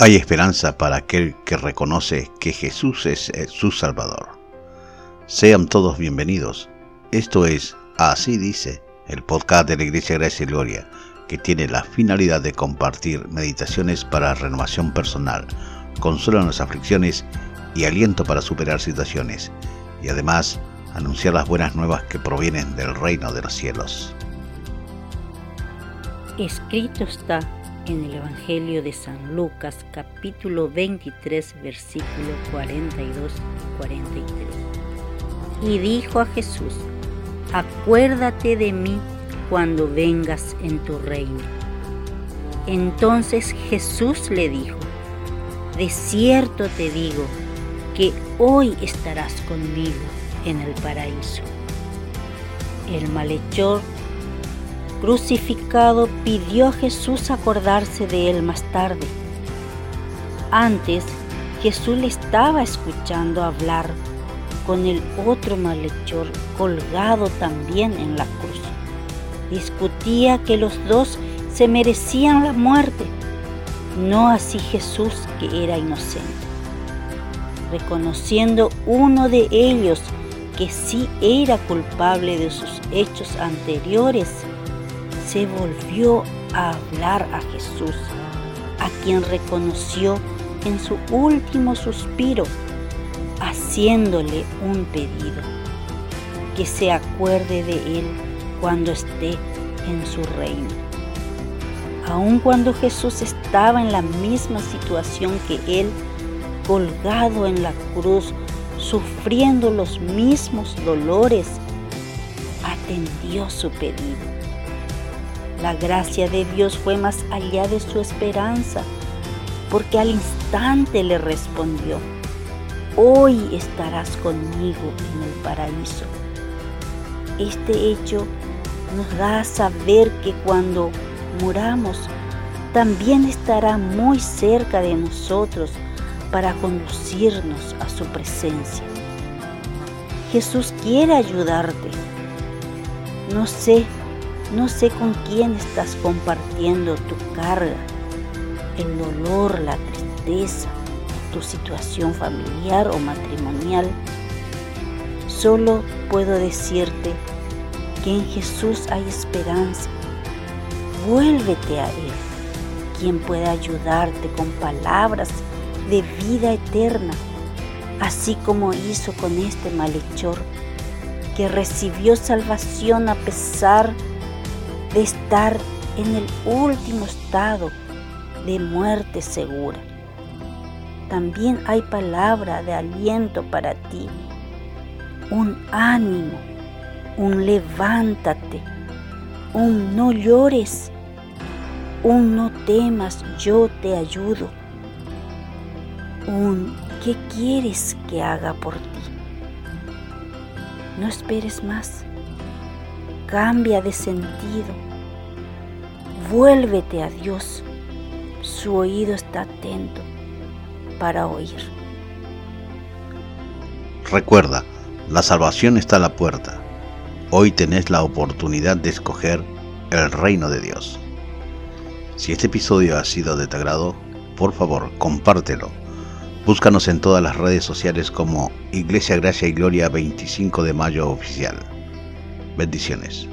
Hay esperanza para aquel que reconoce que Jesús es eh, su Salvador. Sean todos bienvenidos. Esto es Así dice, el podcast de la Iglesia Gracia y Gloria, que tiene la finalidad de compartir meditaciones para renovación personal, consuelo en las aflicciones y aliento para superar situaciones, y además anunciar las buenas nuevas que provienen del reino de los cielos. Escrito está en el Evangelio de San Lucas capítulo 23 versículo 42 y 43. Y dijo a Jesús, acuérdate de mí cuando vengas en tu reino. Entonces Jesús le dijo, de cierto te digo que hoy estarás conmigo en el paraíso. El malhechor crucificado pidió a Jesús acordarse de él más tarde. Antes, Jesús le estaba escuchando hablar con el otro malhechor colgado también en la cruz. Discutía que los dos se merecían la muerte, no así Jesús que era inocente. Reconociendo uno de ellos que sí era culpable de sus hechos anteriores, se volvió a hablar a Jesús, a quien reconoció en su último suspiro, haciéndole un pedido, que se acuerde de él cuando esté en su reino. Aun cuando Jesús estaba en la misma situación que él, colgado en la cruz, sufriendo los mismos dolores, atendió su pedido la gracia de Dios fue más allá de su esperanza, porque al instante le respondió, hoy estarás conmigo en el paraíso. Este hecho nos da a saber que cuando muramos, también estará muy cerca de nosotros para conducirnos a su presencia. Jesús quiere ayudarte. No sé no sé con quién estás compartiendo tu carga, el dolor, la tristeza, tu situación familiar o matrimonial. Solo puedo decirte que en Jesús hay esperanza. Vuélvete a Él, quien puede ayudarte con palabras de vida eterna, así como hizo con este malhechor que recibió salvación a pesar de de estar en el último estado de muerte segura. También hay palabra de aliento para ti, un ánimo, un levántate, un no llores, un no temas, yo te ayudo, un ¿qué quieres que haga por ti? No esperes más cambia de sentido. Vuélvete a Dios. Su oído está atento para oír. Recuerda, la salvación está a la puerta. Hoy tenés la oportunidad de escoger el reino de Dios. Si este episodio ha sido de tu agrado, por favor, compártelo. Búscanos en todas las redes sociales como Iglesia Gracia y Gloria 25 de Mayo Oficial. Bendiciones.